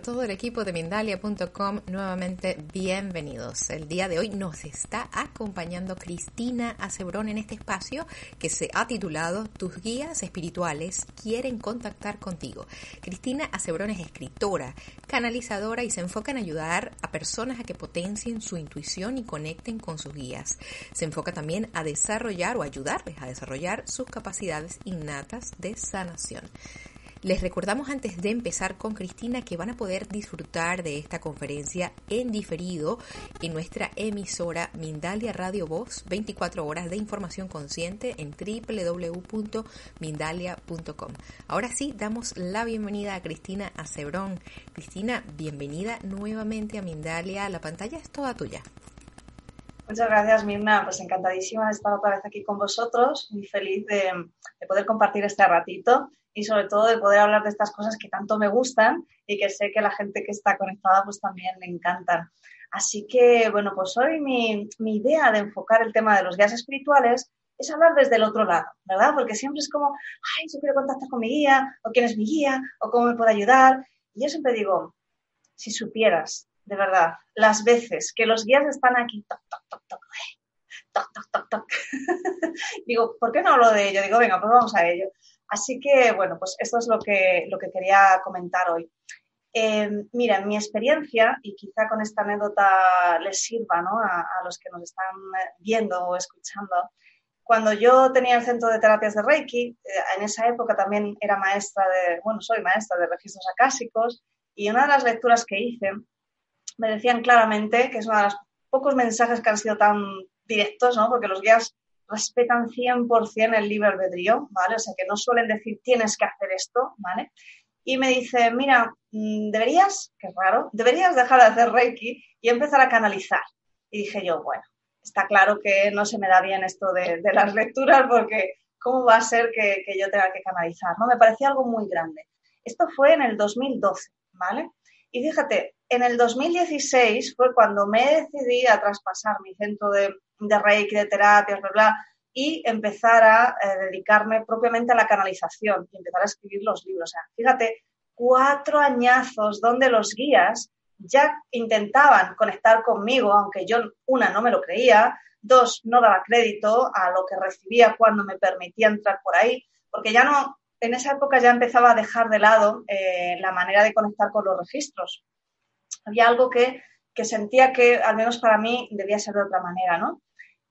todo el equipo de Mindalia.com, nuevamente bienvenidos. El día de hoy nos está acompañando Cristina Acebrón en este espacio que se ha titulado Tus guías espirituales quieren contactar contigo. Cristina Acebrón es escritora, canalizadora y se enfoca en ayudar a personas a que potencien su intuición y conecten con sus guías. Se enfoca también a desarrollar o ayudarles a desarrollar sus capacidades innatas de sanación. Les recordamos antes de empezar con Cristina que van a poder disfrutar de esta conferencia en diferido en nuestra emisora Mindalia Radio Voz, 24 horas de información consciente en www.mindalia.com. Ahora sí, damos la bienvenida a Cristina Acebrón. Cristina, bienvenida nuevamente a Mindalia. La pantalla es toda tuya. Muchas gracias, Mirna. Pues encantadísima de estar otra vez aquí con vosotros. Muy feliz de, de poder compartir este ratito y sobre todo de poder hablar de estas cosas que tanto me gustan y que sé que la gente que está conectada pues también le encantan. Así que, bueno, pues hoy mi, mi idea de enfocar el tema de los guías espirituales es hablar desde el otro lado, ¿verdad? Porque siempre es como, ay, yo quiero contactar con mi guía, o quién es mi guía, o cómo me puede ayudar. Y yo siempre digo, si supieras, de verdad, las veces que los guías están aquí, toc, toc, toc, toc, toc, toc, toc, toc. digo, ¿por qué no hablo de ello? Digo, venga, pues vamos a ello. Así que, bueno, pues esto es lo que, lo que quería comentar hoy. Eh, mira, en mi experiencia, y quizá con esta anécdota les sirva a, los que nos están viendo o escuchando, cuando yo tenía el centro de terapias de Reiki, eh, en esa época también era maestra de, bueno, soy maestra de registros acásicos, y una de las lecturas que hice me decían claramente, que es uno de los pocos mensajes que han sido tan directos, ¿no? porque los guías respetan 100% el libre albedrío, ¿vale? O sea, que no suelen decir tienes que hacer esto, ¿vale? Y me dice, mira, mm, deberías, es raro, deberías dejar de hacer Reiki y empezar a canalizar. Y dije yo, bueno, está claro que no se me da bien esto de, de las lecturas porque ¿cómo va a ser que, que, yo tenga que canalizar? ¿no? Me parecía algo muy grande. Esto fue en el 2012, ¿vale? Y fíjate, en el 2016 fue cuando me decidí a traspasar mi centro de, de Reiki, de terapias, bla, bla, y empezar a eh, dedicarme propiamente a la canalización y empezar a escribir los libros. O sea, fíjate, cuatro añazos donde los guías ya intentaban conectar conmigo, aunque yo, una, no me lo creía, dos, no daba crédito a lo que recibía cuando me permitía entrar por ahí, porque ya no, en esa época ya empezaba a dejar de lado eh, la manera de conectar con los registros. Había algo que, que, sentía que, al menos para mí, debía ser de otra manera, ¿no?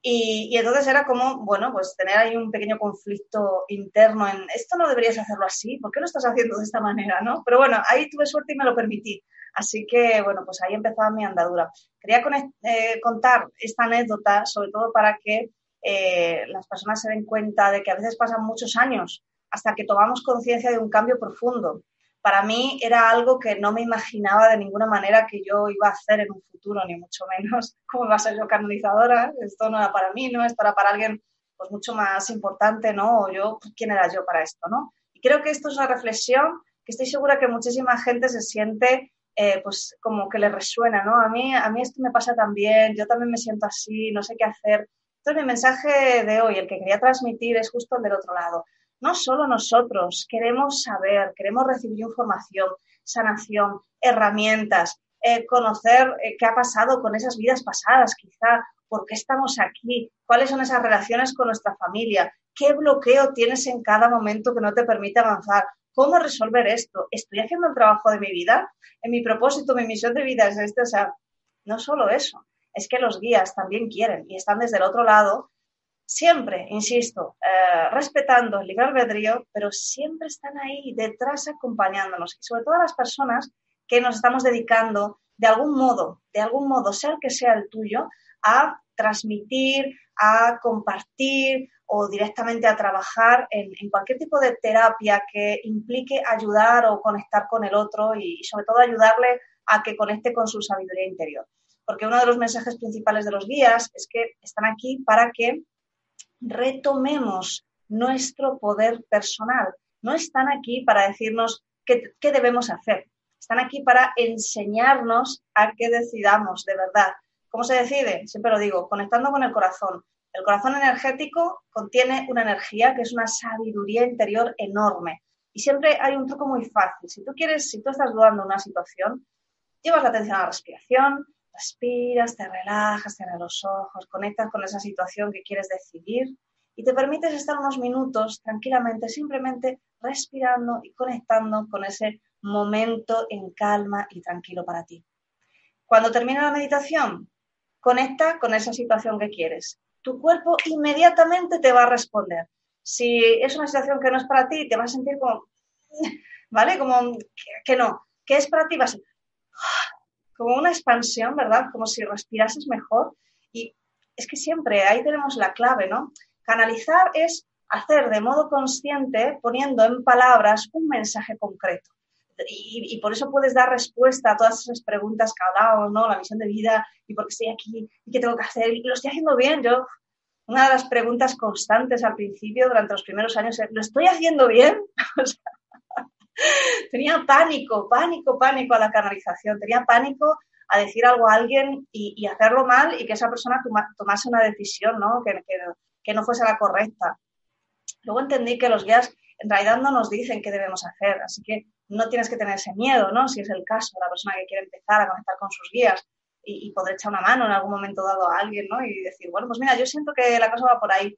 Y, y, entonces era como, bueno, pues tener ahí un pequeño conflicto interno en, esto no deberías hacerlo así, ¿por qué lo estás haciendo de esta manera, no? Pero bueno, ahí tuve suerte y me lo permití. Así que, bueno, pues ahí empezaba mi andadura. Quería eh, contar esta anécdota, sobre todo para que eh, las personas se den cuenta de que a veces pasan muchos años hasta que tomamos conciencia de un cambio profundo. Para mí era algo que no me imaginaba de ninguna manera que yo iba a hacer en un futuro, ni mucho menos cómo iba a ser yo canalizadora. Esto no era para mí, ¿no? Esto era para alguien pues mucho más importante, ¿no? Yo, pues, ¿quién era yo para esto, no? Y creo que esto es una reflexión que estoy segura que muchísima gente se siente eh, pues como que le resuena, ¿no? A mí, a mí esto me pasa también, yo también me siento así, no sé qué hacer. Entonces mi mensaje de hoy, el que quería transmitir, es justo el del otro lado no solo nosotros queremos saber, queremos recibir información, sanación, herramientas, eh, conocer eh, qué ha pasado con esas vidas pasadas quizá, por qué estamos aquí, cuáles son esas relaciones con nuestra familia, qué bloqueo tienes en cada momento que no te permite avanzar, cómo resolver esto, estoy haciendo el trabajo de mi vida, en mi propósito, mi misión de vida es este, o sea, no solo eso, es que los guías también quieren y están desde el otro lado, siempre, insisto, eh, respetando el libre albedrío, pero siempre están ahí detrás acompañándonos y sobre todo las personas que nos estamos dedicando de algún modo, de algún modo, sea el que sea el tuyo, a transmitir, a compartir o directamente a trabajar en, cualquier tipo de terapia que implique ayudar o conectar con el otro y, sobre todo ayudarle a que conecte con su sabiduría interior. Porque uno de los mensajes principales de los guías es que están aquí para que retomemos nuestro poder personal. No están aquí para decirnos qué, debemos hacer. Están aquí para enseñarnos a que decidamos de verdad. ¿Cómo se decide? Siempre lo digo, conectando con el corazón. El corazón energético contiene una energía que es una sabiduría interior enorme. Y siempre hay un truco muy fácil. Si tú quieres, si tú estás dudando en una situación, llevas la atención a la respiración, respiras, te relajas, cierras los ojos, conectas con esa situación que quieres decidir y te permites estar unos minutos tranquilamente, simplemente respirando y conectando con ese momento en calma y tranquilo para ti. Cuando termina la meditación, conecta con esa situación que quieres. Tu cuerpo inmediatamente te va a responder. Si es una situación que no es para ti, te vas a sentir como, ¿vale? Como que, no. ¿Qué es para ti? Vas a como una expansión, ¿verdad? Como si respirases mejor. Y es que siempre ahí tenemos la clave, ¿no? Canalizar es hacer de modo consciente, poniendo en palabras un mensaje concreto y, por eso puedes dar respuesta a todas esas preguntas que hablábamos, ¿no? La misión de vida y por qué estoy aquí y qué tengo que hacer y lo estoy haciendo bien. Yo, una de las preguntas constantes al principio, durante los primeros años, es, ¿lo estoy haciendo bien? tenía pánico, pánico, pánico a la canalización, tenía pánico a decir algo a alguien y, hacerlo mal y que esa persona tomase una decisión, ¿no? Que, que, no fuese la correcta. Luego entendí que los guías en realidad no nos dicen qué debemos hacer, así que no tienes que tener ese miedo, ¿no? Si es el caso, la persona que quiere empezar a conectar con sus guías y, poder echar una mano en algún momento dado a alguien, ¿no? Y decir, bueno, pues mira, yo siento que la cosa va por ahí.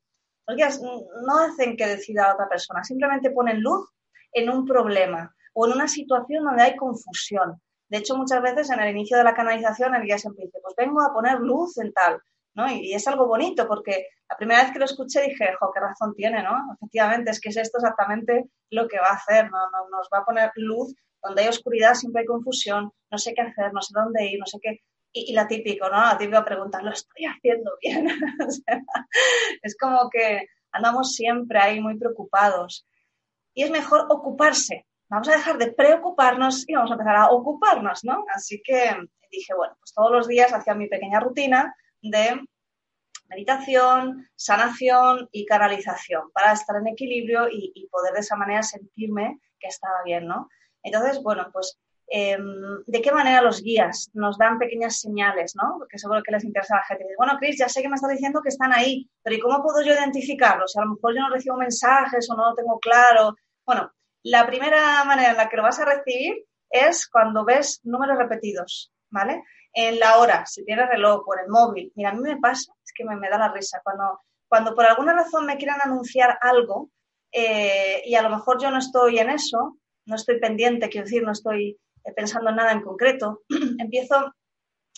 Los guías no hacen que decida otra persona, simplemente ponen luz en un problema o en una situación donde hay confusión. De hecho, muchas veces en el inicio de la canalización el guía siempre dice, pues vengo a poner luz en tal. ¿no? Y, es algo bonito porque la primera vez que lo escuché dije, jo, qué razón tiene, ¿no? Efectivamente, es que es esto exactamente lo que va a hacer, ¿no? Nos va a poner luz, donde hay oscuridad siempre hay confusión, no sé qué hacer, no sé dónde ir, no sé qué. Y, la típico, ¿no? La típica pregunta, ¿lo estoy haciendo bien? es como que andamos siempre ahí muy preocupados. Y es mejor ocuparse. Vamos a dejar de preocuparnos y vamos a empezar a ocuparnos, ¿no? Así que dije, bueno, pues todos los días hacía mi pequeña rutina de meditación, sanación y canalización para estar en equilibrio y, poder de esa manera sentirme que estaba bien, ¿no? Entonces, bueno, pues em, ¿de qué manera los guías nos dan pequeñas señales, ¿no? Porque seguro que les interesa a la gente. Bueno, Cris, ya sé que me estás diciendo que están ahí, pero ¿y cómo puedo yo identificarlos? a lo mejor yo no recibo mensajes o no lo tengo claro. Bueno, la primera manera en la que lo vas a recibir es cuando ves números repetidos, ¿vale? en la hora, si tienes reloj en el móvil. Mira, a mí me pasa, es que me, da la risa, cuando, cuando por alguna razón me quieran anunciar algo eh, y a lo mejor yo no estoy en eso, no estoy pendiente, quiero decir, no estoy pensando en nada en concreto, empiezo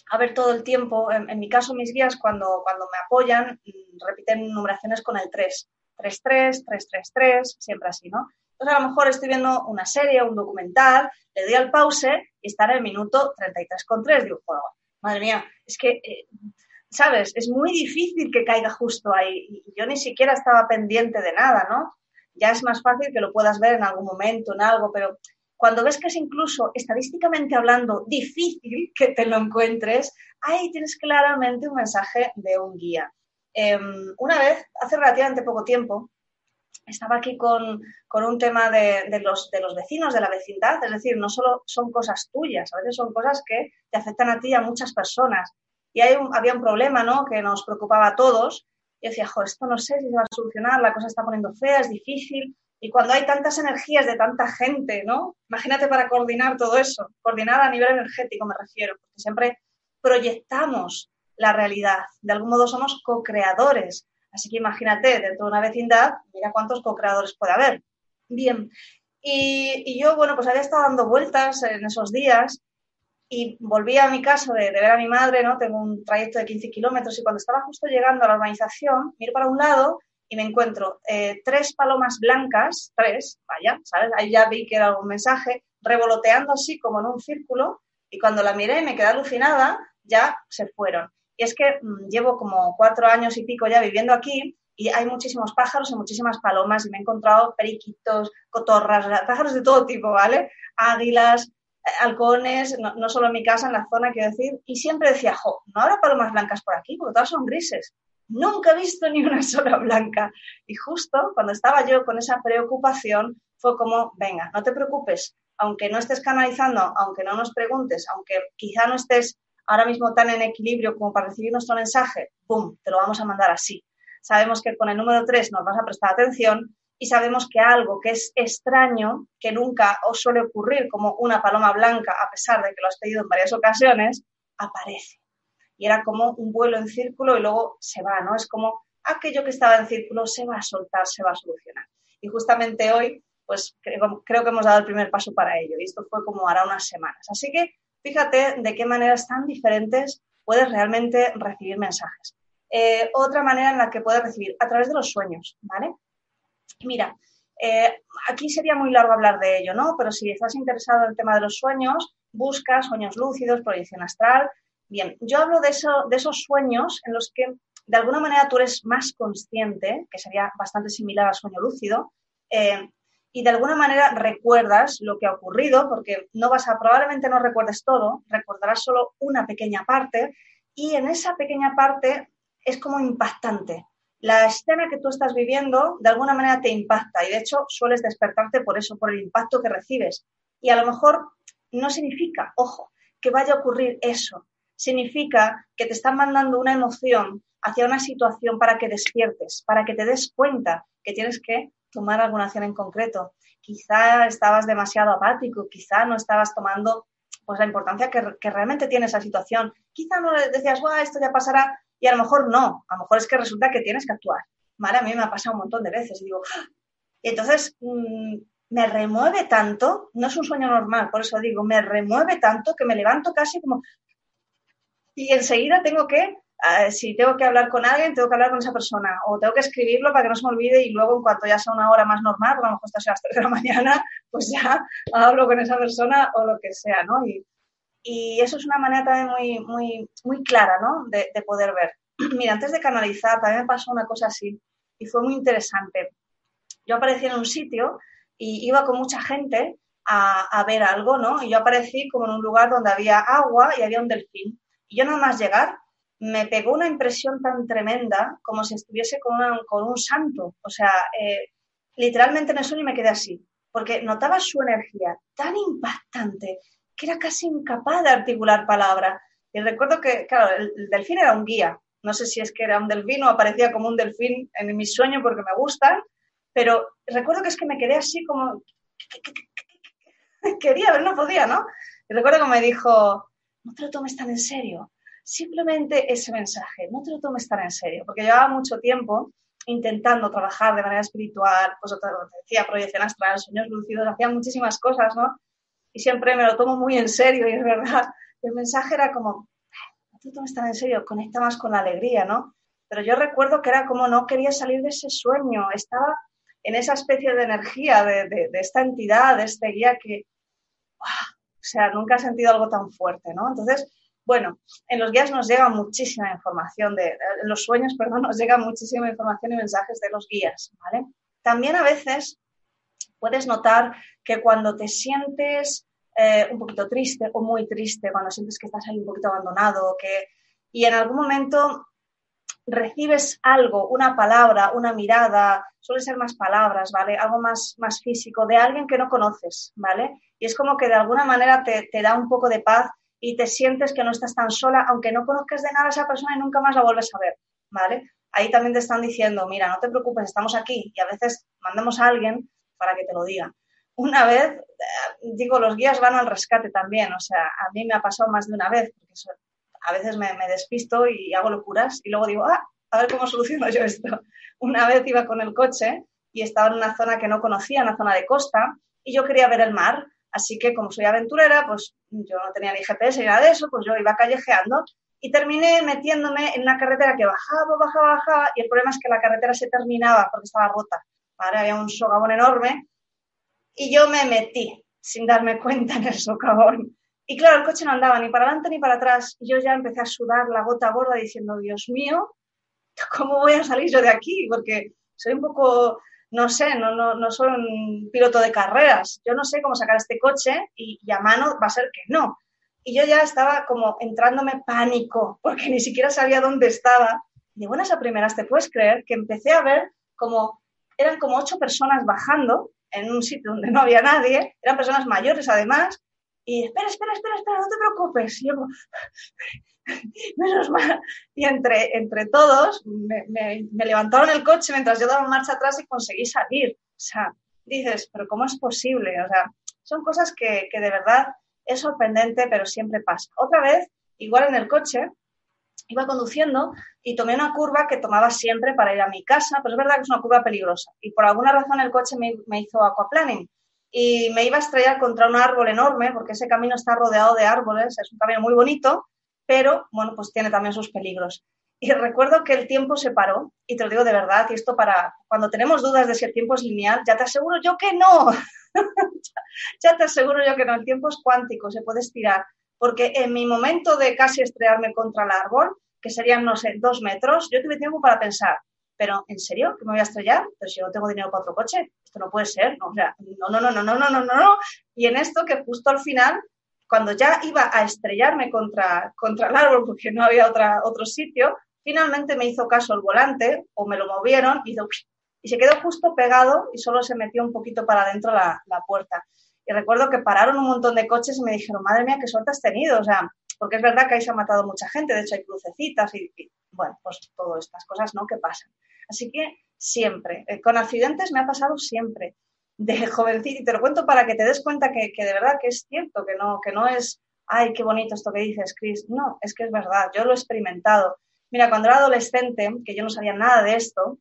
a ver todo el tiempo, en, mi caso mis guías cuando, cuando me apoyan mm, repiten numeraciones con el 3, 3, 3, 3, 3, 3, siempre así, ¿no? Entonces, a lo mejor estoy viendo una serie, un documental, le doy al pause y está en el minuto 33,3. Digo, madre mía, es que, eh, ¿sabes? Es muy difícil que caiga justo ahí. Y yo ni siquiera estaba pendiente de nada, ¿no? Ya es más fácil que lo puedas ver en algún momento, en algo, pero cuando ves que es incluso estadísticamente hablando difícil que te lo encuentres, ahí tienes claramente un mensaje de un guía. Em, una vez, hace relativamente poco tiempo, estaba aquí con, un tema de, los, de los vecinos, de la vecindad, es decir, no solo son cosas tuyas, a veces son cosas que te afectan a ti y a muchas personas. Y hay había un problema, ¿no?, que nos preocupaba a todos. Y decía, jo, esto no sé si se va a solucionar, la cosa está poniendo fea, es difícil. Y cuando hay tantas energías de tanta gente, ¿no? Imagínate para coordinar todo eso, coordinar a nivel energético me refiero, porque siempre proyectamos la realidad. De algún modo somos co-creadores. Así que imagínate, dentro de una vecindad, mira cuántos co-creadores puede haber. Bien, y, yo, bueno, pues había estado dando vueltas en esos días y volví a mi casa de, ver a mi madre, ¿no? Tengo un trayecto de 15 kilómetros y cuando estaba justo llegando a la urbanización, miro para un lado y me encuentro eh, tres palomas blancas, tres, vaya, ¿sabes? Ahí ya vi que era algún mensaje, revoloteando así como en un círculo y cuando la miré y me quedé alucinada, ya se fueron. Y es que mm, llevo como cuatro años y pico ya viviendo aquí y hay muchísimos pájaros y muchísimas palomas y me he encontrado periquitos, cotorras, pájaros de todo tipo, ¿vale? Águilas, eh, halcones, no, solo en mi casa, en la zona, quiero decir, y siempre decía, jo, no habrá palomas blancas por aquí, porque todas son grises. Nunca he visto ni una sola blanca. Y justo cuando estaba yo con esa preocupación, fue como, venga, no te preocupes, aunque no estés canalizando, aunque no nos preguntes, aunque quizá no estés ahora mismo tan en equilibrio como para recibir nuestro mensaje, ¡pum!, te lo vamos a mandar así. Sabemos que con el número 3 nos vas a prestar atención y sabemos que algo que es extraño, que nunca os suele ocurrir, como una paloma blanca, a pesar de que lo has pedido en varias ocasiones, aparece. Y era como un vuelo en círculo y luego se va, ¿no? Es como aquello que estaba en círculo se va a soltar, se va a solucionar. Y justamente hoy, pues creo, que hemos dado el primer paso para ello. Y esto fue como hará unas semanas. Así que fíjate de qué maneras tan diferentes puedes realmente recibir mensajes. Eh, otra manera en la que puedes recibir, a través de los sueños, ¿vale? Mira, eh, aquí sería muy largo hablar de ello, ¿no? Pero si estás interesado en el tema de los sueños, busca sueños lúcidos, proyección astral. Bien, yo hablo de, eso, de esos sueños en los que de alguna manera tú eres más consciente, que sería bastante similar al sueño lúcido, eh, y de alguna manera recuerdas lo que ha ocurrido, porque no vas a, probablemente no recuerdes todo, recordarás solo una pequeña parte, y en esa pequeña parte es como impactante. La escena que tú estás viviendo de alguna manera te impacta y de hecho sueles despertarte por eso, por el impacto que recibes. Y a lo mejor no significa, ojo, que vaya a ocurrir eso. Significa que te están mandando una emoción hacia una situación para que despiertes, para que te des cuenta que tienes que tomar alguna acción en concreto. Quizá estabas demasiado apático, quizá no estabas tomando pues la importancia que, realmente tiene esa situación. Quizá no decías, Buah, esto ya pasará, y a lo mejor no, a lo mejor es que resulta que tienes que actuar. ¿Vale? A mí me ha pasado un montón de veces y digo, ¡Ah! entonces mm, me remueve tanto, no es un sueño normal, por eso digo, me remueve tanto que me levanto casi como, y enseguida tengo que si tengo que hablar con alguien, tengo que hablar con esa persona o tengo que escribirlo para que no se me olvide y luego en cuanto ya sea una hora más normal, a lo mejor está a las 3 de la mañana, pues ya hablo con esa persona o lo que sea, ¿no? Y, y eso es una manera también muy, muy, muy clara, ¿no? De, de, poder ver. Mira, antes de canalizar, también me pasó una cosa así y fue muy interesante. Yo aparecí en un sitio y iba con mucha gente a, a ver algo, ¿no? Y yo aparecí como en un lugar donde había agua y había un delfín. Y yo nada más llegar, me pegó una impresión tan tremenda como si estuviese con, con un santo. O sea, eh, literalmente en el sueño me quedé así, porque notaba su energía tan impactante que era casi incapaz de articular palabra. Y recuerdo que, claro, el, delfín era un guía. No sé si es que era un delfín o aparecía como un delfín en mi sueño porque me gustan, pero recuerdo que es que me quedé así como... Quería ver, no podía, ¿no? Y recuerdo que me dijo, no te lo tomes tan en serio simplemente ese mensaje, no te lo tomes tan en serio, porque llevaba mucho tiempo intentando trabajar de manera espiritual, pues otra decía, proyección astral, sueños lúcidos, hacía muchísimas cosas, ¿no? Y siempre me lo tomo muy en serio y es verdad. El mensaje era como, no te lo tomes tan en serio, conecta más con la alegría, ¿no? Pero yo recuerdo que era como no quería salir de ese sueño, estaba en esa especie de energía de, de esta entidad, de este guía que, o sea, nunca he sentido algo tan fuerte, ¿no? Entonces, bueno, en los guías nos llega muchísima información, de, en los sueños, perdón, nos llega muchísima información y mensajes de los guías, ¿vale? También a veces puedes notar que cuando te sientes eh, un poquito triste o muy triste, cuando sientes que estás ahí un poquito abandonado, que, y en algún momento recibes algo, una palabra, una mirada, suele ser más palabras, ¿vale? Algo más, más físico de alguien que no conoces, ¿vale? Y es como que de alguna manera te, te da un poco de paz y te sientes que no estás tan sola, aunque no conozcas de nada a esa persona y nunca más la vuelves a ver, ¿vale? Ahí también te están diciendo, mira, no te preocupes, estamos aquí y a veces mandamos a alguien para que te lo diga. Una vez, eh, digo, los guías van al rescate también, o sea, a mí me ha pasado más de una vez, porque a veces me, despisto y hago locuras y luego digo, ah, a ver cómo soluciono yo esto. Una vez iba con el coche y estaba en una zona que no conocía, una zona de costa, y yo quería ver el mar. Así que como soy aventurera, pues yo no tenía ni GPS ni nada de eso, pues yo iba callejeando y terminé metiéndome en una carretera que bajaba, bajaba, bajaba y el problema es que la carretera se terminaba porque estaba rota. Ahora había un socavón enorme y yo me metí sin darme cuenta en el socavón. Y claro, el coche no andaba ni para adelante ni para atrás. Y yo ya empecé a sudar la gota gorda diciendo, Dios mío, ¿cómo voy a salir yo de aquí? Porque soy un poco, no sé, no, no, no soy un piloto de carreras. Yo no sé cómo sacar este coche y, y a mano va a ser que no. Y yo ya estaba como entrándome pánico, porque ni siquiera sabía dónde estaba. Y de buenas a primeras, ¿te puedes creer que empecé a ver como, eran como ocho personas bajando en un sitio donde no había nadie, eran personas mayores además, y espera, espera, espera, espera, no te preocupes. Y menos mal. Y entre, entre todos me, levantaron el coche mientras yo daba marcha atrás y conseguí salir. O sea, dices, pero ¿cómo es posible? O sea, son cosas que, que de verdad es sorprendente, pero siempre pasa. Otra vez, igual en el coche, iba conduciendo y tomé una curva que tomaba siempre para ir a mi casa, pero es verdad que es una curva peligrosa. Y por alguna razón el coche me, me hizo aquaplaning y me iba a estrellar contra un árbol enorme, porque ese camino está rodeado de árboles, es un camino muy bonito, pero bueno, pues tiene también sus peligros. Y recuerdo que el tiempo se paró, y te lo digo de verdad, y esto para cuando tenemos dudas de si el tiempo es lineal, ya te aseguro yo que no. ya te aseguro yo que no, el tiempo es cuántico, se puede estirar. Porque en mi momento de casi estrellarme contra el árbol, que serían, no sé, dos metros, yo tuve tiempo para pensar, pero ¿en serio que me voy a estrellar? Pero si yo no tengo dinero para otro coche, esto no puede ser, ¿no? O sea, no, no, no, no, no, no, no, no. Y en esto que justo al final, cuando ya iba a estrellarme contra, contra el árbol porque no había otra, otro sitio, finalmente me hizo caso el volante o me lo movieron y, y se quedó justo pegado y solo se metió un poquito para adentro la, la puerta. Y recuerdo que pararon un montón de coches y me dijeron, madre mía, qué suerte has tenido. O sea, porque es verdad que ahí se ha matado mucha gente, de hecho hay crucecitas y, y bueno, pues todas estas cosas, ¿no? Que pasan. Así que siempre, eh, con accidentes me ha pasado siempre, de jovencito, y te lo cuento para que te des cuenta que, que, de verdad que es cierto, que no, que no es, ay, qué bonito esto que dices, Chris. No, es que es verdad, yo lo he experimentado. Mira, cuando era adolescente, que yo no sabía nada de esto,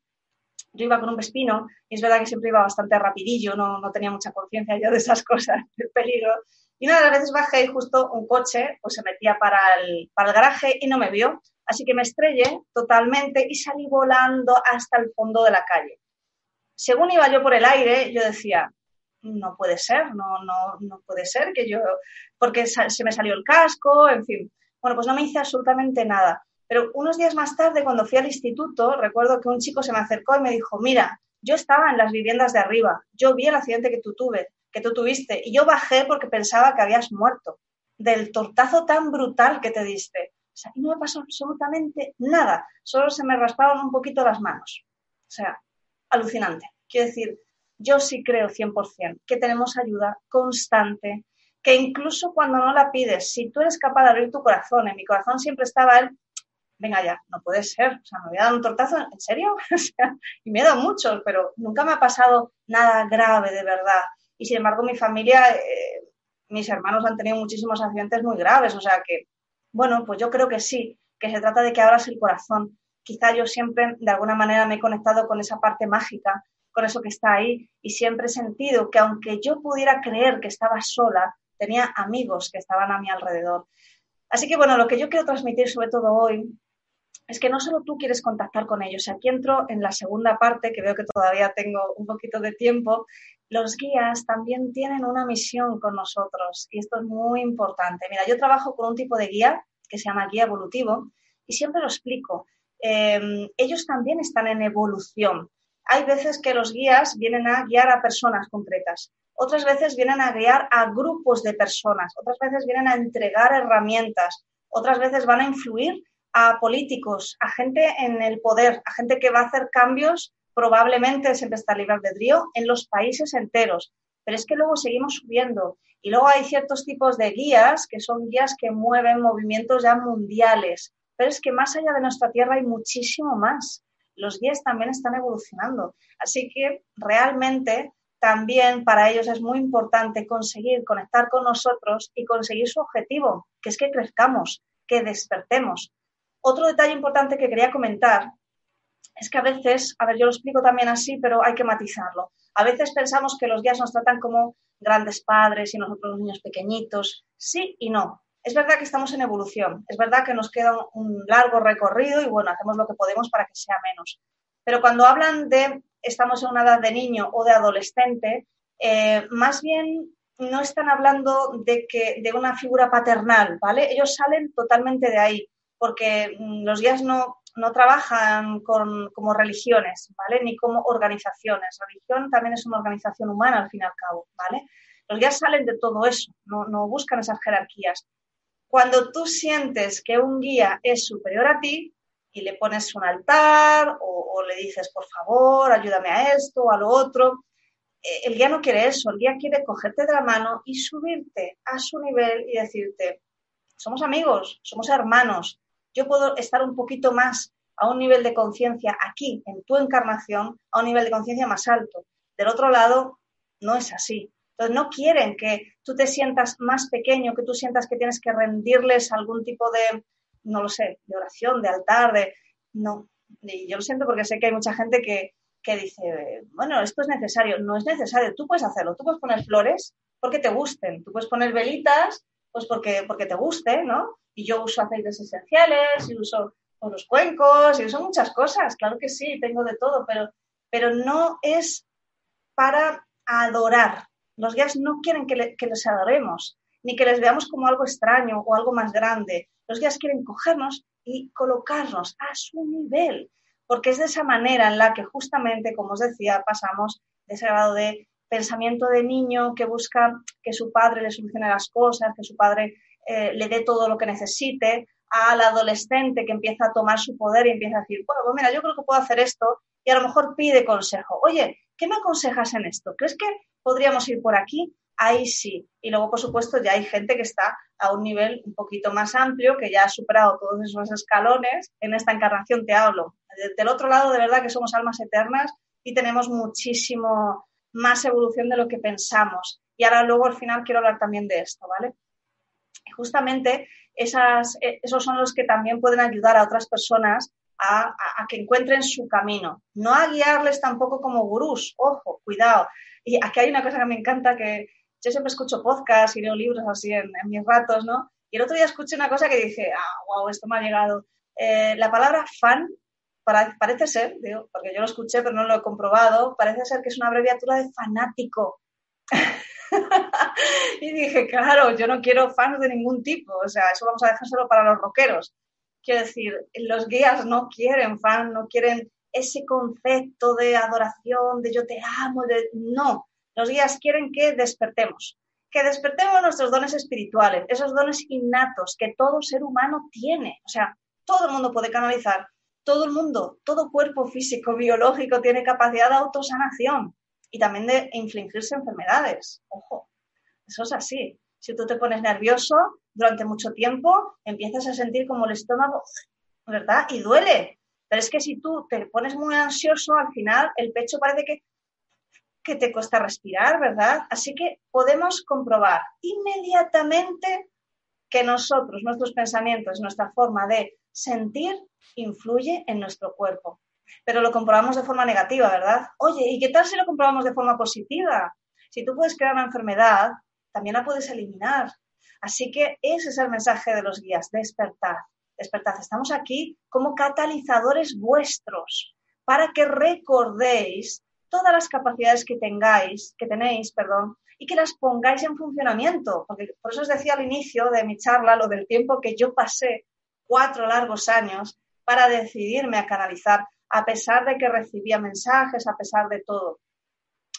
yo iba con un vespino y es verdad que siempre iba bastante rapidillo, no, no tenía mucha conciencia yo de esas cosas, del peligro. Y una de las veces bajé y justo un coche pues se metía para el, para el garaje y no me vio. Así que me estrellé totalmente y salí volando hasta el fondo de la calle. Según iba yo por el aire, yo decía, no puede ser, no, no, no puede ser que yo, porque se me salió el casco, en fin. Bueno, pues no me hice absolutamente nada. Pero unos días más tarde, cuando fui al instituto, recuerdo que un chico se me acercó y me dijo, mira, yo estaba en las viviendas de arriba, yo vi el accidente que tú tuve, que tú tuviste, y yo bajé porque pensaba que habías muerto, del tortazo tan brutal que te diste. O sea, no me pasó absolutamente nada, solo se me rasparon un poquito las manos. O sea, alucinante. Quiero decir, yo sí creo 100% que tenemos ayuda constante, que incluso cuando no la pides, si tú eres capaz de abrir tu corazón, en mi corazón siempre estaba él, venga ya, no puede ser, o sea, me voy a un tortazo, ¿en serio? Y me he dado muchos, pero nunca me ha pasado nada grave de verdad. Y sin embargo, mi familia, eh, mis hermanos han tenido muchísimos accidentes muy graves, o sea que bueno, pues yo creo que sí, que se trata de que abras el corazón. Quizá yo siempre, de alguna manera, me he conectado con esa parte mágica, con eso que está ahí, y siempre he sentido que aunque yo pudiera creer que estaba sola, tenía amigos que estaban a mi alrededor. Así que, bueno, lo que yo quiero transmitir sobre todo hoy es que no solo tú quieres contactar con ellos, aquí entro en la segunda parte, que veo que todavía tengo un poquito de tiempo, los guías también tienen una misión con nosotros y esto es muy importante. Mira, yo trabajo con un tipo de guía que se llama guía evolutivo y siempre lo explico. Eh, ellos también están en evolución. Hay veces que los guías vienen a guiar a personas concretas, otras veces vienen a guiar a grupos de personas, otras veces vienen a entregar herramientas, otras veces van a influir a políticos, a gente en el poder, a gente que va a hacer cambios probablemente siempre está libre albedrío en los países enteros. Pero es que luego seguimos subiendo. Y luego hay ciertos tipos de guías que son guías que mueven movimientos ya mundiales. Pero es que más allá de nuestra Tierra hay muchísimo más. Los guías también están evolucionando. Así que realmente también para ellos es muy importante conseguir conectar con nosotros y conseguir su objetivo, que es que crezcamos, que despertemos. Otro detalle importante que quería comentar es que a veces, a ver, yo lo explico también así, pero hay que matizarlo. A veces pensamos que los guías nos tratan como grandes padres y nosotros los niños pequeñitos. Sí y no. Es verdad que estamos en evolución, es verdad que nos queda un largo recorrido y bueno, hacemos lo que podemos para que sea menos. Pero cuando hablan de estamos en una edad de niño o de adolescente, eh, más bien no están hablando de, que, de una figura paternal, ¿vale? Ellos salen totalmente de ahí, porque mm, los guías no, no trabajan con, como religiones, ¿vale? Ni como organizaciones. Religión también es una organización humana, al fin y al cabo, ¿vale? Los guías salen de todo eso, no, no buscan esas jerarquías. Cuando tú sientes que un guía es superior a ti y le pones un altar o, le dices, por favor, ayúdame a esto o a lo otro, eh, el guía no quiere eso, el guía quiere cogerte de la mano y subirte a su nivel y decirte, somos amigos, somos hermanos, yo puedo estar un poquito más a un nivel de conciencia aquí, en tu encarnación, a un nivel de conciencia más alto. Del otro lado, no es así. Entonces, no quieren que tú te sientas más pequeño, que tú sientas que tienes que rendirles algún tipo de, no lo sé, de oración, de altar, de... No. Y yo lo siento porque sé que hay mucha gente que, que dice, bueno, esto es necesario. No es necesario, tú puedes hacerlo. Tú puedes poner flores porque te gusten. Tú puedes poner velitas pues porque, porque te guste, ¿no? Y yo uso aceites esenciales, y uso los cuencos, y uso muchas cosas, claro que sí, tengo de todo, pero, pero no es para adorar. Los guías no quieren que, que los adoremos, ni que les veamos como algo extraño o algo más grande. Los guías quieren cogernos y colocarnos a su nivel, porque es de esa manera en la que justamente, como os decía, pasamos de ese grado de pensamiento de niño que busca que su padre le solucione las cosas, que su padre eh, le dé todo lo que necesite, al adolescente que empieza a tomar su poder y empieza a decir, bueno, pues mira, yo creo que puedo hacer esto y a lo mejor pide consejo. Oye, ¿qué me aconsejas en esto? ¿Crees que podríamos ir por aquí? Ahí sí. Y luego, por supuesto, ya hay gente que está a un nivel un poquito más amplio, que ya ha superado todos esos escalones. En esta encarnación te hablo. Del otro lado, de verdad que somos almas eternas y tenemos muchísimo más evolución de lo que pensamos. Y ahora luego al final quiero hablar también de esto, ¿vale? Justamente eh, esos son los que también pueden ayudar a otras personas a, que encuentren su camino. No a guiarles tampoco como gurús, ojo, cuidado. Y aquí hay una cosa que me encanta, que yo siempre escucho podcasts y leo libros así en, mis ratos, ¿no? Y el otro día escuché una cosa que dije, ah, wow, esto me ha llegado. Eh, la palabra fan parece ser, digo, porque yo lo escuché pero no lo he comprobado, parece ser que es una abreviatura de fanático. y dije, claro, yo no quiero fans de ningún tipo, o sea, eso vamos a dejárselo para los rockeros. Quiero decir, los guías no quieren fans, no quieren ese concepto de adoración, de yo te amo, de... no, los guías quieren que despertemos, que despertemos nuestros dones espirituales, esos dones innatos que todo ser humano tiene, o sea, todo el mundo puede canalizar, todo el mundo, todo cuerpo físico, biológico tiene capacidad de autosanación y también de infligirse enfermedades. Ojo, eso es así. Si tú te pones nervioso durante mucho tiempo, empiezas a sentir como el estómago, ¿verdad? Y duele. Pero es que si tú te pones muy ansioso, al final el pecho parece que, que te cuesta respirar, ¿verdad? Así que podemos comprobar inmediatamente que nosotros, nuestros pensamientos, nuestra forma de sentir, influye en nuestro cuerpo pero lo comprobamos de forma negativa, ¿verdad? Oye, ¿y qué tal si lo comprobamos de forma positiva? Si tú puedes crear una enfermedad, también la puedes eliminar. Así que ese es el mensaje de los guías, despertad, despertad. Estamos aquí como catalizadores vuestros para que recordéis todas las capacidades que tengáis, que tenéis, perdón, y que las pongáis en funcionamiento. Porque por eso os decía al inicio de mi charla lo del tiempo que yo pasé cuatro largos años para decidirme a canalizar a pesar de que recibía mensajes, a pesar de todo.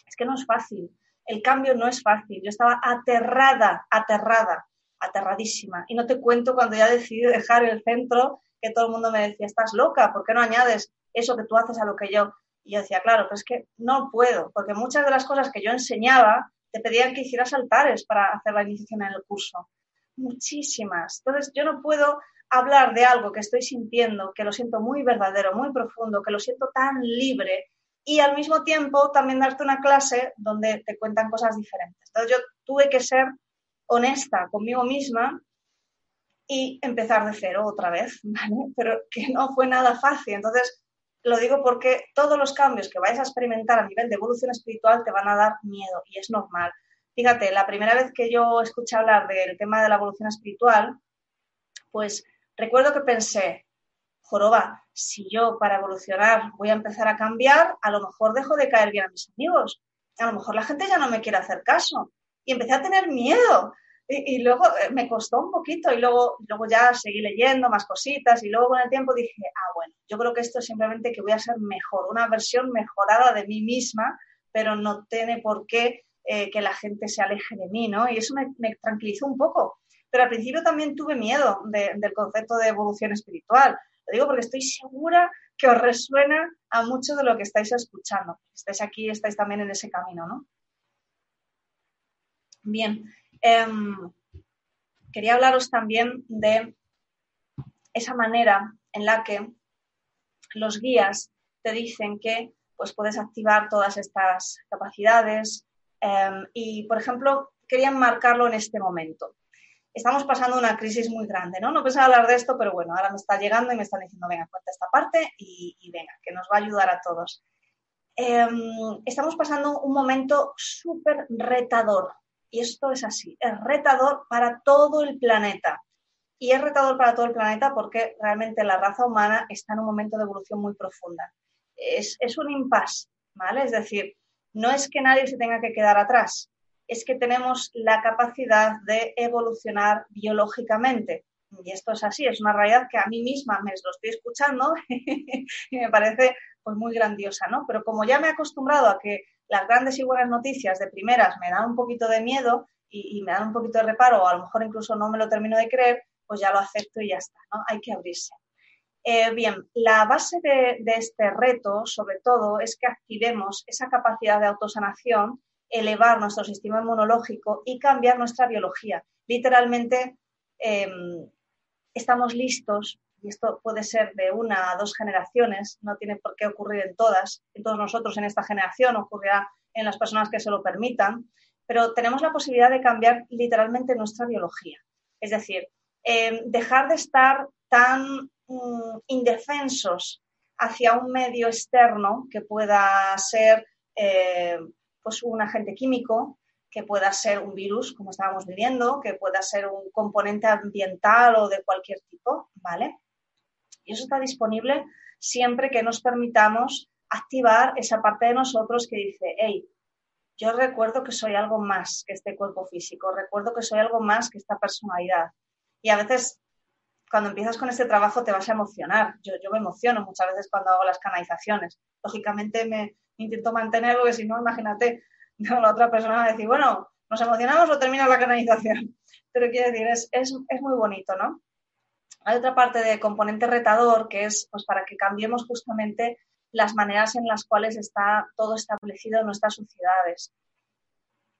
Es que no es fácil, el cambio no es fácil. Yo estaba aterrada, aterrada, aterradísima. Y no te cuento cuando ya decidí dejar el centro, que todo el mundo me decía, estás loca, ¿por qué no añades eso que tú haces a lo que yo? Y yo decía, claro, pero es que no puedo, porque muchas de las cosas que yo enseñaba te pedían que hicieras altares para hacer la iniciación en el curso. Muchísimas. Entonces, yo no puedo hablar de algo que estoy sintiendo, que lo siento muy verdadero, muy profundo, que lo siento tan libre y al mismo tiempo también darte una clase donde te cuentan cosas diferentes. Entonces yo tuve que ser honesta conmigo misma y empezar de cero otra vez, ¿vale? Pero que no fue nada fácil. Entonces, lo digo porque todos los cambios que vayas a experimentar a nivel de evolución espiritual te van a dar miedo y es normal. Fíjate, la primera vez que yo escuché hablar del tema de la evolución espiritual, pues recuerdo que pensé, joroba, si yo para evolucionar voy a empezar a cambiar, a lo mejor dejo de caer bien a mis amigos, a lo mejor la gente ya no me quiere hacer caso. Y empecé a tener miedo. Y, luego eh, me costó un poquito y luego, luego ya seguí leyendo más cositas y luego con el tiempo dije, ah, bueno, yo creo que esto es simplemente que voy a ser mejor, una versión mejorada de mí misma, pero no tiene por qué eh, que la gente se aleje de mí, ¿no? Y eso me, tranquilizó un poco. Pero al principio también tuve miedo del concepto de evolución espiritual. Lo digo porque estoy segura que os resuena a mucho de lo que estáis escuchando. Estáis aquí, estáis también en ese camino, ¿no? Bien, em, quería hablaros también de esa manera en la que los guías te dicen que pues, puedes activar todas estas capacidades, Em, y, por ejemplo, querían marcarlo en este momento. Estamos pasando una crisis muy grande, ¿no? No pensaba hablar de esto, pero bueno, ahora me está llegando y me están diciendo, venga, cuenta esta parte y, venga, que nos va a ayudar a todos. Em, estamos pasando un momento súper retador. Y esto es así, es retador para todo el planeta. Y es retador para todo el planeta porque realmente la raza humana está en un momento de evolución muy profunda. Es, es un impasse, ¿vale? Es decir, no es que nadie se tenga que quedar atrás, es que tenemos la capacidad de evolucionar biológicamente. Y esto es así, es una realidad que a mí misma me lo estoy escuchando y me parece pues muy grandiosa, ¿no? Pero como ya me he acostumbrado a que las grandes y buenas noticias de primeras me dan un poquito de miedo y, me dan un poquito de reparo, o a lo mejor incluso no me lo termino de creer, pues ya lo acepto y ya está, ¿no? Hay que abrirse. Eh, bien, la base de, este reto, sobre todo, es que activemos esa capacidad de autosanación, elevar nuestro sistema inmunológico y cambiar nuestra biología. Literalmente, em, estamos listos, y esto puede ser de una a dos generaciones, no tiene por qué ocurrir en todas, en todos nosotros en esta generación, ocurrirá en las personas que se lo permitan, pero tenemos la posibilidad de cambiar literalmente nuestra biología. Es decir, em, dejar de estar tan Mm, indefensos hacia un medio externo que pueda ser eh, pues un agente químico, que pueda ser un virus, como estábamos viviendo, que pueda ser un componente ambiental o de cualquier tipo, ¿vale? Y eso está disponible siempre que nos permitamos activar esa parte de nosotros que dice, hey, yo recuerdo que soy algo más que este cuerpo físico, recuerdo que soy algo más que esta personalidad. Y a veces cuando empiezas con este trabajo te vas a emocionar. Yo, me emociono muchas veces cuando hago las canalizaciones. Lógicamente me, intento mantener porque si no, imagínate, la otra persona va a decir, bueno, ¿nos emocionamos o termina la canalización? Pero quiero decir, es, es, es muy bonito, ¿no? Hay otra parte de componente retador que es pues, para que cambiemos justamente las maneras en las cuales está todo establecido en nuestras sociedades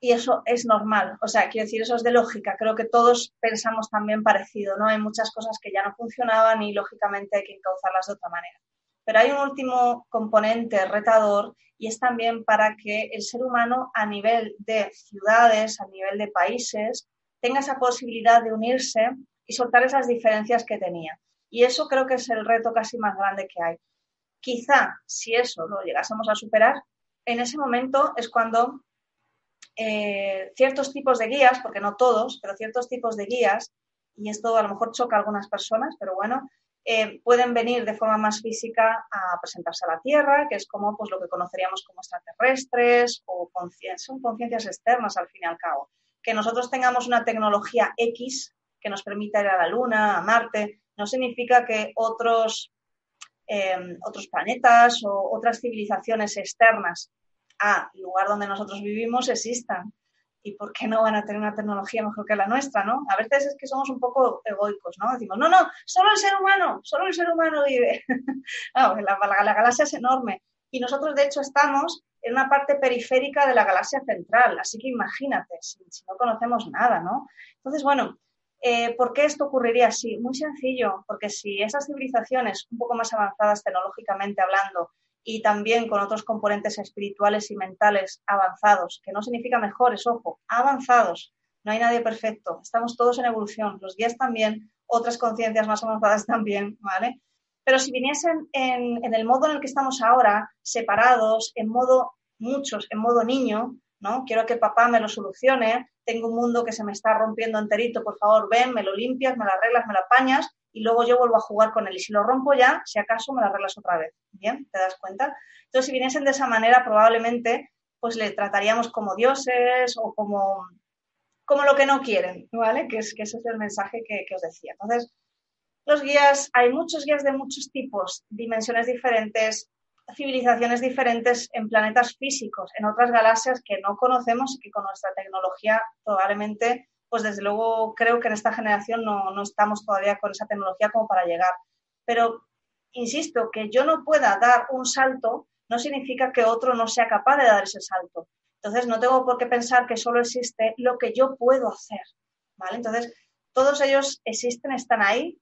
y eso es normal. O sea, quiero decir, eso es de lógica. Creo que todos pensamos también parecido, ¿no? Hay muchas cosas que ya no funcionaban y lógicamente hay que encauzarlas de otra manera. Pero hay un último componente retador y es también para que el ser humano a nivel de ciudades, a nivel de países, tenga esa posibilidad de unirse y soltar esas diferencias que tenía. Y eso creo que es el reto casi más grande que hay. Quizá si eso lo llegásemos a superar, en ese momento es cuando eh, ciertos tipos de guías, porque no todos, pero ciertos tipos de guías, y esto a lo mejor choca a algunas personas, pero bueno, eh, pueden venir de forma más física a presentarse a la Tierra, que es como pues, lo que conoceríamos como extraterrestres o son conciencias externas al fin y al cabo. Que nosotros tengamos una tecnología X que nos permita ir a la Luna, a Marte, no significa que otros, eh, otros planetas o otras civilizaciones externas al lugar donde nosotros vivimos existan. ¿Y por qué no van a tener una tecnología mejor que la nuestra, no? A veces es que somos un poco egoicos, ¿no? Decimos, no, no, solo el ser humano, solo el ser humano vive. la, la, galaxia es enorme. Y nosotros, de hecho, estamos en una parte periférica de la galaxia central. Así que imagínate, si, no conocemos nada, ¿no? Entonces, bueno, eh, ¿por qué esto ocurriría así? Muy sencillo, porque si esas civilizaciones un poco más avanzadas tecnológicamente hablando y también con otros componentes espirituales y mentales avanzados, que no significa mejores, ojo, avanzados. No hay nadie perfecto, estamos todos en evolución, los guías también, otras conciencias más avanzadas también, ¿vale? Pero si viniesen en, en, el modo en el que estamos ahora, separados, en modo muchos, en modo niño, ¿no? Quiero que papá me lo solucione, tengo un mundo que se me está rompiendo enterito, por favor, ven, me lo limpias, me lo arreglas, me lo apañas y luego yo vuelvo a jugar con él. Y si lo rompo ya, si acaso me lo arreglas otra vez. ¿Bien? ¿Te das cuenta? Entonces, si viniesen de esa manera, probablemente pues le trataríamos como dioses o como, como lo que no quieren, ¿vale? Que, es, que ese es el mensaje que, que os decía. Entonces, los guías, hay muchos guías de muchos tipos, dimensiones diferentes, civilizaciones diferentes en planetas físicos, en otras galaxias que no conocemos y que con nuestra tecnología probablemente, pues desde luego creo que en esta generación no, no estamos todavía con esa tecnología como para llegar. Pero insisto, que yo no pueda dar un salto no significa que otro no sea capaz de dar ese salto. Entonces no tengo por qué pensar que solo existe lo que yo puedo hacer. ¿vale? Entonces, todos ellos existen, están ahí.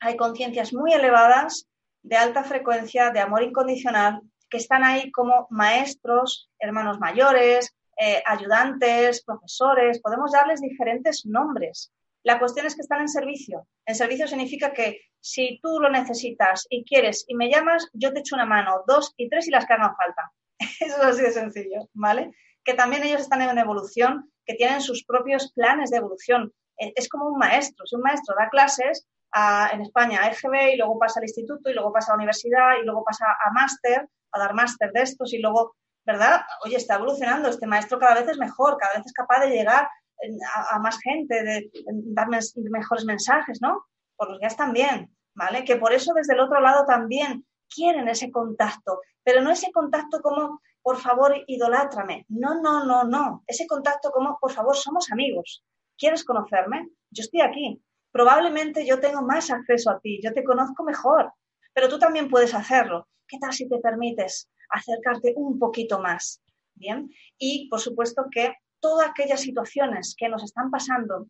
Hay conciencias muy elevadas de alta frecuencia, de amor incondicional, que están ahí como maestros, hermanos mayores, eh, ayudantes, profesores, podemos darles diferentes nombres. La cuestión es que están en servicio. En servicio significa que si tú lo necesitas y quieres y me llamas, yo te echo una mano, dos y tres y las que hagan falta. Eso es así de sencillo, ¿vale? Que también ellos están en evolución, que tienen sus propios planes de evolución. Eh, es como un maestro. Si un maestro da clases, en España a EGB y luego pasa al instituto y luego pasa a la universidad y luego pasa a máster, a dar máster de estos y luego, ¿verdad? Oye, está evolucionando, este maestro cada vez es mejor, cada vez es capaz de llegar a, más gente, de, dar mejores mensajes, ¿no? Por los guías también, ¿vale? Que por eso desde el otro lado también quieren ese contacto, pero no ese contacto como, por favor, idolátrame. No, no, no, no. Ese contacto como, por favor, somos amigos. ¿Quieres conocerme? Yo estoy aquí probablemente yo tengo más acceso a ti, yo te conozco mejor, pero tú también puedes hacerlo. ¿Qué tal si te permites acercarte un poquito más? Bien, y por supuesto que todas aquellas situaciones que nos están pasando,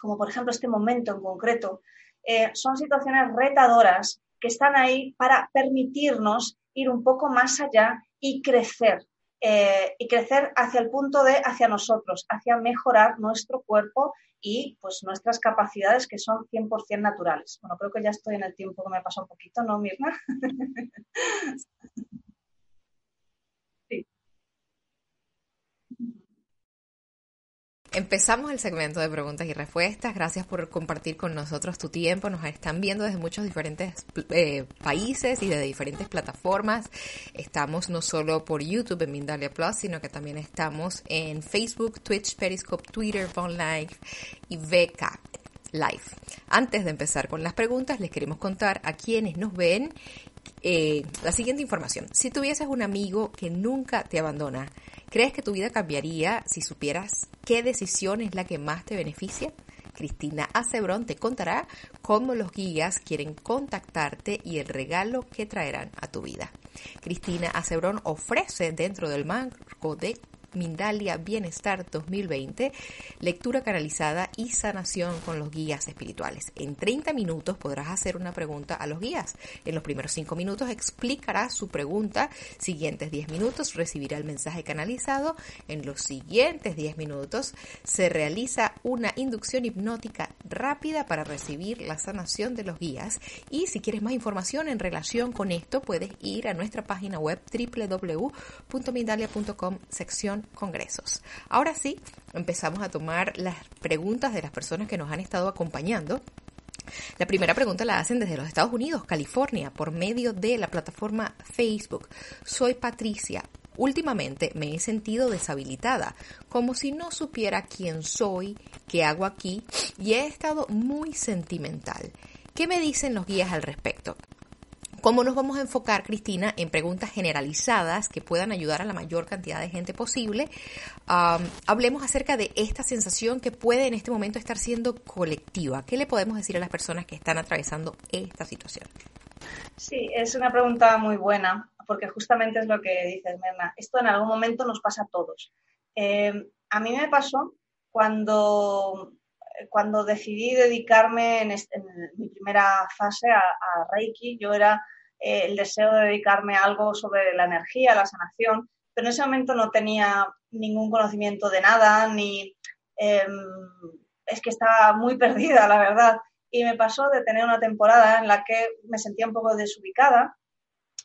como por ejemplo este momento en concreto, eh, son situaciones retadoras que están ahí para permitirnos ir un poco más allá y crecer. Eh, y crecer hacia el punto de hacia nosotros, hacia mejorar nuestro cuerpo y pues nuestras capacidades que son 100% naturales. Bueno, creo que ya estoy en el tiempo que me pasó un poquito, ¿no, Mirna? Empezamos el segmento de preguntas y respuestas. Gracias por compartir con nosotros tu tiempo. Nos están viendo desde muchos diferentes eh, países y de diferentes plataformas. Estamos no solo por YouTube en Mindalia Plus, sino que también estamos en Facebook, Twitch, Periscope, Twitter, Phone Live y VK Live. Antes de empezar con las preguntas, les queremos contar a quienes nos ven eh, la siguiente información. Si tuvieses un amigo que nunca te abandona, ¿crees que tu vida cambiaría si supieras qué decisión es la que más te beneficia? Cristina Acebrón te contará cómo los guías quieren contactarte y el regalo que traerán a tu vida. Cristina Acebrón ofrece dentro del marco de Mindalia Bienestar 2020, lectura canalizada y sanación con los guías espirituales. En 30 minutos podrás hacer una pregunta a los guías. En los primeros 5 minutos explicará su pregunta. Siguientes 10 minutos recibirá el mensaje canalizado. En los siguientes 10 minutos se realiza una inducción hipnótica rápida para recibir la sanación de los guías. Y si quieres más información en relación con esto, puedes ir a nuestra página web www.mindalia.com sección congresos. Ahora sí, empezamos a tomar las preguntas de las personas que nos han estado acompañando. La primera pregunta la hacen desde los Estados Unidos, California, por medio de la plataforma Facebook. Soy Patricia. Últimamente me he sentido deshabilitada, como si no supiera quién soy, qué hago aquí, y he estado muy sentimental. ¿Qué me dicen los guías al respecto? ¿Cómo nos vamos a enfocar, Cristina, en preguntas generalizadas que puedan ayudar a la mayor cantidad de gente posible? hablemos acerca de esta sensación que puede en este momento estar siendo colectiva. ¿Qué le podemos decir a las personas que están atravesando esta situación? Sí, es una pregunta muy buena, porque justamente es lo que dices, Merna. Esto en algún momento nos pasa a todos. Eh, a mí me pasó cuando cuando decidí dedicarme en, mi primera fase a, Reiki, yo era eh, el deseo de dedicarme a algo sobre la energía, la sanación, pero en ese momento no tenía ningún conocimiento de nada, ni em, es que estaba muy perdida, la verdad. y me pasó de tener una temporada en la que me sentía un poco desubicada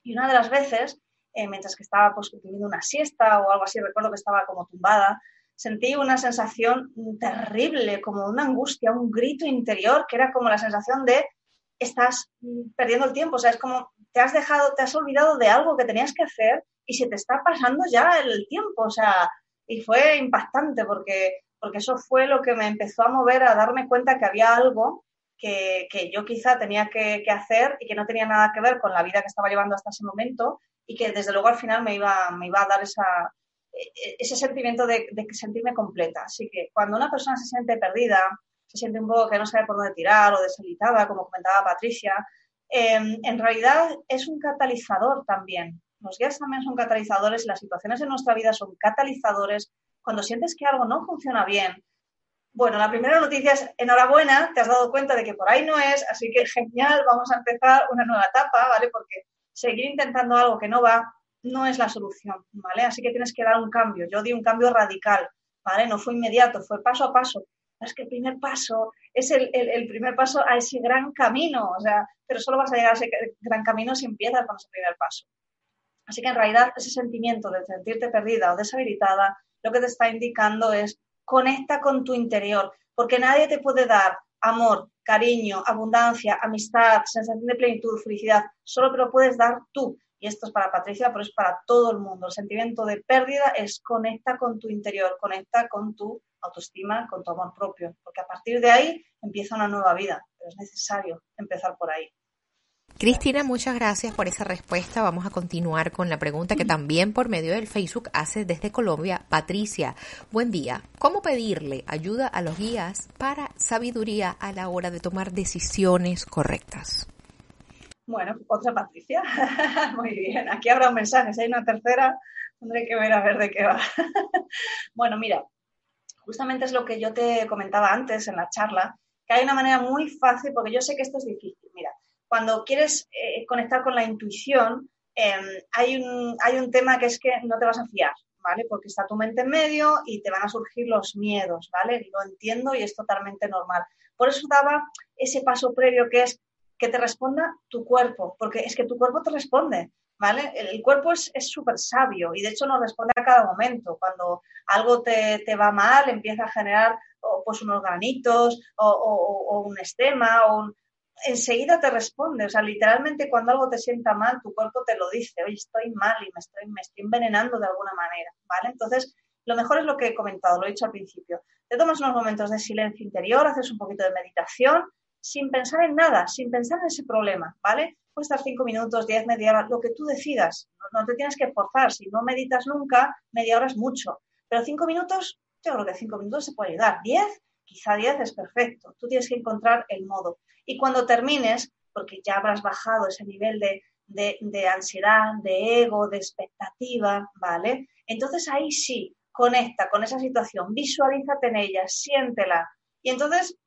y una de las veces, eh, mientras que estaba pues una siesta o algo así, recuerdo que estaba como tumbada, sentí una sensación terrible, como una angustia, un grito interior, que era como la sensación de estás perdiendo el tiempo, o sea, es como te has dejado, te has olvidado de algo que tenías que hacer y se te está pasando ya el tiempo, o sea, y fue impactante porque, porque eso fue lo que me empezó a mover a darme cuenta que había algo que, que yo quizá tenía que, hacer y que no tenía nada que ver con la vida que estaba llevando hasta ese momento y que desde luego al final me iba, me iba a dar esa, ese sentimiento de, sentirme completa. Así que cuando una persona se siente perdida, se siente un poco que no sabe por dónde tirar o desalitada, como comentaba Patricia, eh, en realidad es un catalizador también. Los guías también son catalizadores, las situaciones en nuestra vida son catalizadores. Cuando sientes que algo no funciona bien, bueno, la primera noticia es enhorabuena, te has dado cuenta de que por ahí no es, así que genial, vamos a empezar una nueva etapa, ¿vale? Porque seguir intentando algo que no va no es la solución, ¿vale? Así que tienes que dar un cambio. Yo di un cambio radical, ¿vale? No fue inmediato, fue paso a paso. Es que el primer paso es el, el, primer paso a ese gran camino, o sea, pero solo vas a llegar a ese gran camino si empiezas con ese primer paso. Así que en realidad ese sentimiento de sentirte perdida o deshabilitada, lo que te está indicando es conecta con tu interior, porque nadie te puede dar amor, cariño, abundancia, amistad, sensación de plenitud, felicidad, solo te lo puedes dar tú. Y esto es para Patricia, pero es para todo el mundo. El sentimiento de pérdida es conecta con tu interior, conecta con tu autoestima, con tu amor propio, porque a partir de ahí empieza una nueva vida, pero es necesario empezar por ahí. Cristina, muchas gracias por esa respuesta. Vamos a continuar con la pregunta que también por medio del Facebook hace desde Colombia Patricia. Buen día. ¿Cómo pedirle ayuda a los guías para sabiduría a la hora de tomar decisiones correctas? Bueno, otra Patricia. Muy bien. Aquí habrá un mensaje. Si hay una tercera, tendré que ver a ver de qué va. bueno, mira, justamente es lo que yo te comentaba antes en la charla, que hay una manera muy fácil, porque yo sé que esto es difícil. Mira, cuando quieres eh, conectar con la intuición, em, hay, un, hay un tema que es que no te vas a fiar, ¿vale? Porque está tu mente en medio y te van a surgir los miedos, ¿vale? Lo entiendo y es totalmente normal. Por eso daba ese paso previo que es que te responda tu cuerpo, porque es que tu cuerpo te responde, ¿vale? El, cuerpo es súper sabio y de hecho nos responde a cada momento. Cuando algo te, te va mal, empieza a generar pues unos granitos o, un estema o enseguida te responde. O sea, literalmente cuando algo te sienta mal, tu cuerpo te lo dice, oye, estoy mal y me estoy, me estoy envenenando de alguna manera, ¿vale? Entonces, lo mejor es lo que he comentado, lo he dicho al principio. Te tomas unos momentos de silencio interior, haces un poquito de meditación, sin pensar en nada, sin pensar en ese problema, ¿vale? Puede estar cinco minutos, diez, media hora, lo que tú decidas. No, te tienes que forzar. Si no meditas nunca, media hora es mucho. Pero cinco minutos, yo creo que cinco minutos se puede ayudar. Diez, quizá diez es perfecto. Tú tienes que encontrar el modo. Y cuando termines, porque ya habrás bajado ese nivel de, de, ansiedad, de ego, de expectativa, ¿vale? Entonces ahí sí, conecta con esa situación, visualízate en ella, siéntela. Y entonces,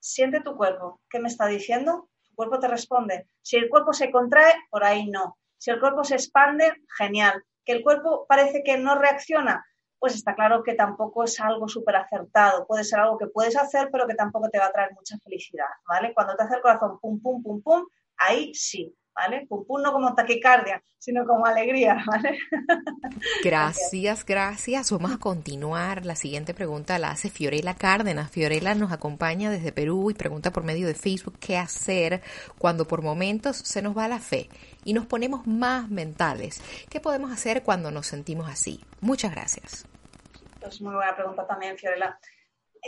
siente tu cuerpo. ¿Qué me está diciendo? Tu cuerpo te responde. Si el cuerpo se contrae, por ahí no. Si el cuerpo se expande, genial. Que el cuerpo parece que no reacciona, pues está claro que tampoco es algo súper acertado. Puede ser algo que puedes hacer, pero que tampoco te va a traer mucha felicidad, ¿vale? Cuando te hace el corazón pum, pum, pum, pum, ahí sí, ¿vale? Pum, pum no como taquicardia, sino como alegría, ¿vale? Gracias, gracias. Vamos a continuar. La siguiente pregunta la hace Fiorella Cárdenas. Fiorella nos acompaña desde Perú y pregunta por medio de Facebook qué hacer cuando por momentos se nos va la fe y nos ponemos más mentales. ¿Qué podemos hacer cuando nos sentimos así? Muchas gracias. Es muy buena pregunta también, Fiorella.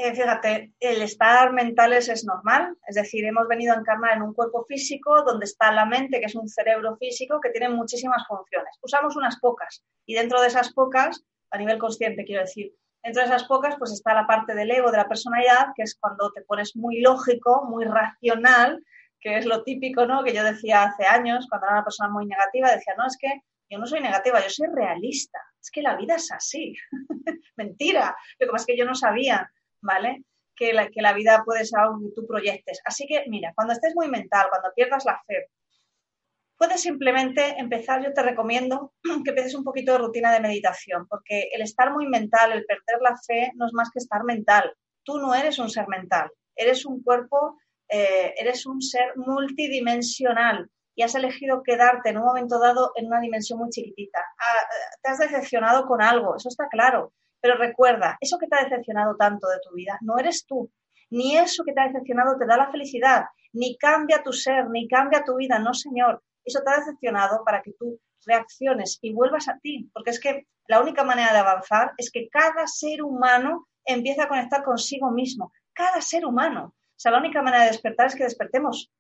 Eh, fíjate, el estar mentales es normal, es decir, hemos venido a encarnar en un cuerpo físico donde está la mente, que es un cerebro físico que tiene muchísimas funciones. Usamos unas pocas y dentro de esas pocas, a nivel consciente quiero decir, dentro de esas pocas pues está la parte del ego, de la personalidad, que es cuando te pones muy lógico, muy racional, que es lo típico, ¿no? Que yo decía hace años, cuando era una persona muy negativa, decía, no, es que yo no soy negativa, yo soy realista, es que la vida es así. Mentira, lo que pasa es que yo no sabía ¿vale? Que la, que la vida puede ser algo que tú proyectes. Así que, mira, cuando estés muy mental, cuando pierdas la fe, puedes simplemente empezar, yo te recomiendo que empieces un poquito de rutina de meditación, porque el estar muy mental, el perder la fe, no es más que estar mental. Tú no eres un ser mental, eres un cuerpo eh, eres un ser multidimensional y has elegido quedarte en un momento dado en una dimensión muy chiquitita. Ah, te has decepcionado con algo, eso está claro. Pero recuerda, eso que te ha decepcionado tanto de tu vida no eres tú, ni eso que te ha decepcionado te da la felicidad, ni cambia tu ser, ni cambia tu vida, no señor. Eso te ha decepcionado para que tú reacciones y vuelvas a ti, porque es que la única manera de avanzar es que cada ser humano empiece a conectar consigo mismo, cada ser humano. O sea, la única manera de despertar es que despertemos,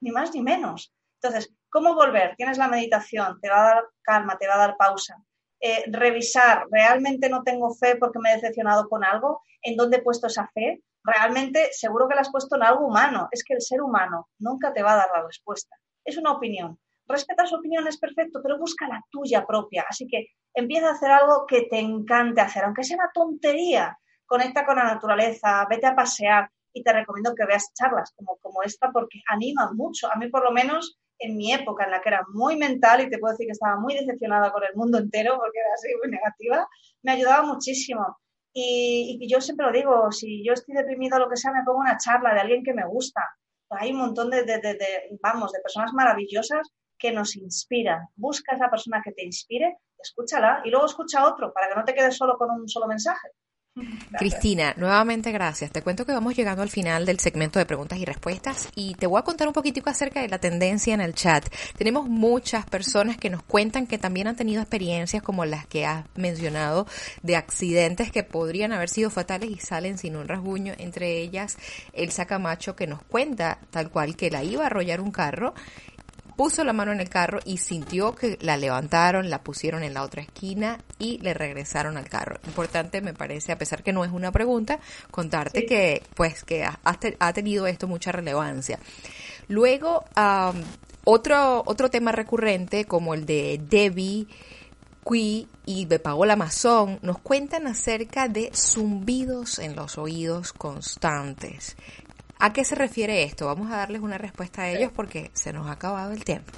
ni más ni menos. Entonces, ¿cómo volver? Tienes la meditación, te va a dar calma, te va a dar pausa. Eh, revisar, ¿realmente no tengo fe porque me he decepcionado con algo? ¿En dónde he puesto esa fe? Realmente seguro que la has puesto en algo humano. Es que el ser humano nunca te va a dar la respuesta. Es una opinión. Respeta su opinión, es perfecto, pero busca la tuya propia. Así que empieza a hacer algo que te encante hacer, aunque sea una tontería. Conecta con la naturaleza, vete a pasear y te recomiendo que veas charlas como, como esta porque animan mucho. A mí por lo menos en mi época en la que era muy mental y te puedo decir que estaba muy decepcionada con el mundo entero porque era así muy negativa, me ayudaba muchísimo. Y, yo siempre lo digo, si yo estoy deprimido o lo que sea, me pongo una charla de alguien que me gusta. Hay un montón de, vamos, de personas maravillosas que nos inspiran. Busca esa persona que te inspire, escúchala y luego escucha a otro para que no te quedes solo con un solo mensaje. Cristina, nuevamente gracias. Te cuento que vamos llegando al final del segmento de preguntas y respuestas y te voy a contar un poquitico acerca de la tendencia en el chat. Tenemos muchas personas que nos cuentan que también han tenido experiencias como las que has mencionado de accidentes que podrían haber sido fatales y salen sin un rasguño. Entre ellas, el Sacamacho que nos cuenta tal cual que la iba a arrollar un carro puso la mano en el carro y sintió que la levantaron, la pusieron en la otra esquina y le regresaron al carro. Importante me parece, a pesar que no es una pregunta, contarte que pues que ha, tenido esto mucha relevancia. Luego, otro, otro tema recurrente como el de Debbie Qui y de Paola Mazón nos cuentan acerca de zumbidos en los oídos constantes. ¿A qué se refiere esto? Vamos a darles una respuesta a ellos porque se nos ha acabado el tiempo.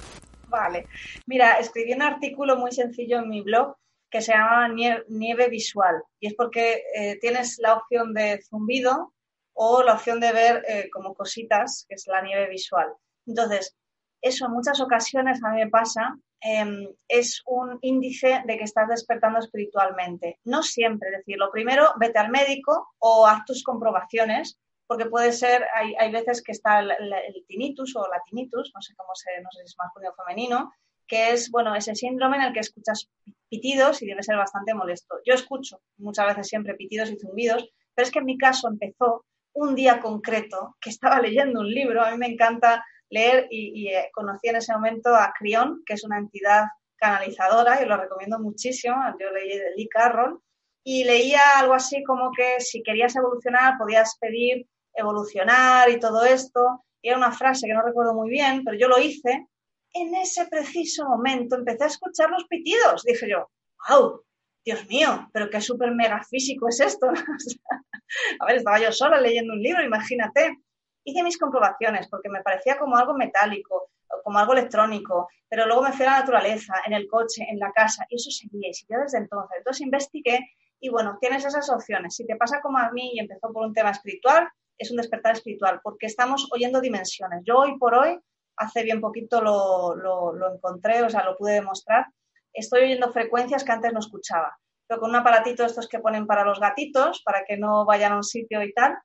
Vale. Mira, escribí un artículo muy sencillo en mi blog que se llama Nieve Visual y es porque eh, tienes la opción de zumbido o la opción de ver eh, como cositas, que es la nieve visual. Entonces, eso en muchas ocasiones a mí me pasa, em, es un índice de que estás despertando espiritualmente. No siempre, es decir, lo primero, vete al médico o haz tus comprobaciones porque puede ser, hay, hay veces que está el, tinnitus o la tinnitus, no sé cómo se, no sé si es masculino o femenino, que es, bueno, ese síndrome en el que escuchas pitidos y debe ser bastante molesto. Yo escucho muchas veces siempre pitidos y zumbidos, pero es que en mi caso empezó un día concreto que estaba leyendo un libro, a mí me encanta leer y, eh, conocí en ese momento a Crión, que es una entidad canalizadora y lo recomiendo muchísimo, yo leí de Lee Carroll, y leía algo así como que si querías evolucionar podías pedir evolucionar y todo esto. Y era una frase que no recuerdo muy bien, pero yo lo hice. En ese preciso momento empecé a escuchar los pitidos. Dije yo, wow, Dios mío, pero qué súper mega físico es esto. a ver, estaba yo sola leyendo un libro, imagínate. Hice mis comprobaciones porque me parecía como algo metálico, como algo electrónico, pero luego me fui a la naturaleza, en el coche, en la casa, y eso seguía, y siguió desde entonces. Entonces investigué y bueno, tienes esas opciones. Si te pasa como a mí y empezó por un tema espiritual, es un despertar espiritual, porque estamos oyendo dimensiones. Yo hoy por hoy, hace bien poquito lo, lo, encontré, o sea, lo pude demostrar, estoy oyendo frecuencias que antes no escuchaba. Pero con un aparatito estos que ponen para los gatitos, para que no vayan a un sitio y tal,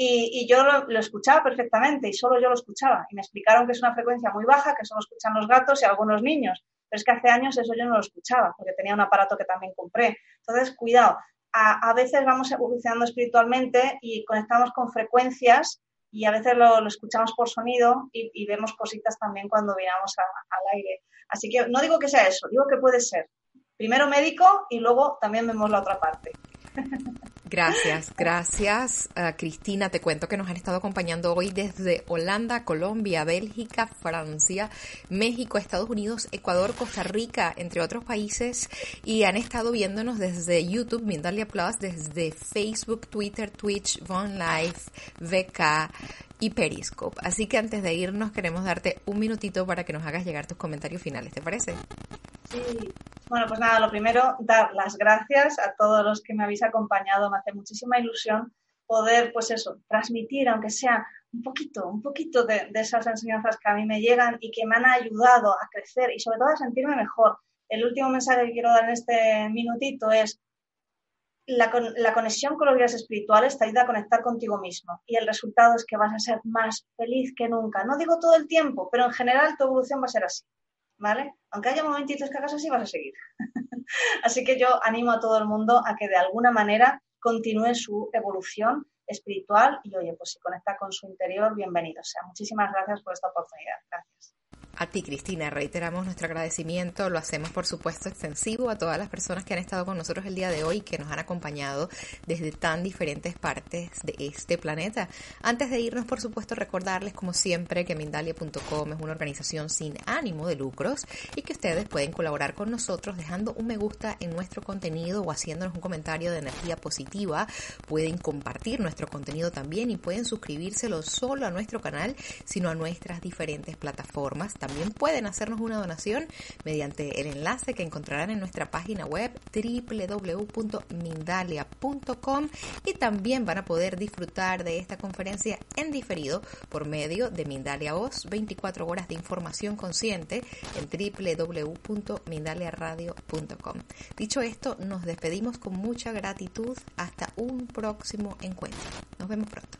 y, yo lo, lo, escuchaba perfectamente y solo yo lo escuchaba. Y me explicaron que es una frecuencia muy baja, que solo escuchan los gatos y algunos niños. Pero es que hace años eso yo no lo escuchaba, porque tenía un aparato que también compré. Entonces, cuidado, a, veces vamos evolucionando espiritualmente y conectamos con frecuencias y a veces lo, escuchamos por sonido y, vemos cositas también cuando miramos al aire. Así que no digo que sea eso, digo que puede ser. Primero médico y luego también vemos la otra parte. Gracias, gracias uh, Cristina. Te cuento que nos han estado acompañando hoy desde Holanda, Colombia, Bélgica, Francia, México, Estados Unidos, Ecuador, Costa Rica, entre otros países, y han estado viéndonos desde YouTube, Mindalia Plus, desde Facebook, Twitter, Twitch, Von Life, VK y Periscope. Así que antes de irnos queremos darte un minutito para que nos hagas llegar tus comentarios finales, ¿te parece? Sí, bueno, pues nada, lo primero, dar las gracias a todos los que me habéis acompañado. Me hace muchísima ilusión poder, pues eso, transmitir, aunque sea un poquito, un poquito de, esas enseñanzas que a mí me llegan y que me han ayudado a crecer y sobre todo a sentirme mejor. El último mensaje que quiero dar en este minutito es la, conexión con los guías espirituales te ayuda a conectar contigo mismo y el resultado es que vas a ser más feliz que nunca. No digo todo el tiempo, pero en general tu evolución va a ser así, ¿vale? Aunque haya momentitos que hagas así, vas a seguir. así que yo animo a todo el mundo a que de alguna manera continúe su evolución espiritual y oye, pues si conecta con su interior, bienvenido. O sea, muchísimas gracias por esta oportunidad. Gracias. A ti, Cristina, reiteramos nuestro agradecimiento. Lo hacemos, por supuesto, extensivo a todas las personas que han estado con nosotros el día de hoy y que nos han acompañado desde tan diferentes partes de este planeta. Antes de irnos, por supuesto, recordarles, como siempre, que Mindalia.com es una organización sin ánimo de lucros y que ustedes pueden colaborar con nosotros dejando un me gusta en nuestro contenido o haciéndonos un comentario de energía positiva. Pueden compartir nuestro contenido también y pueden suscribírselo solo a nuestro canal, sino a nuestras diferentes plataformas también pueden hacernos una donación mediante el enlace que encontrarán en nuestra página web www.mindalia.com y también van a poder disfrutar de esta conferencia en diferido por medio de Mindalia Voz, 24 horas de información consciente en www.mindaliaradio.com. Dicho esto, nos despedimos con mucha gratitud hasta un próximo encuentro. Nos vemos pronto.